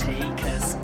take us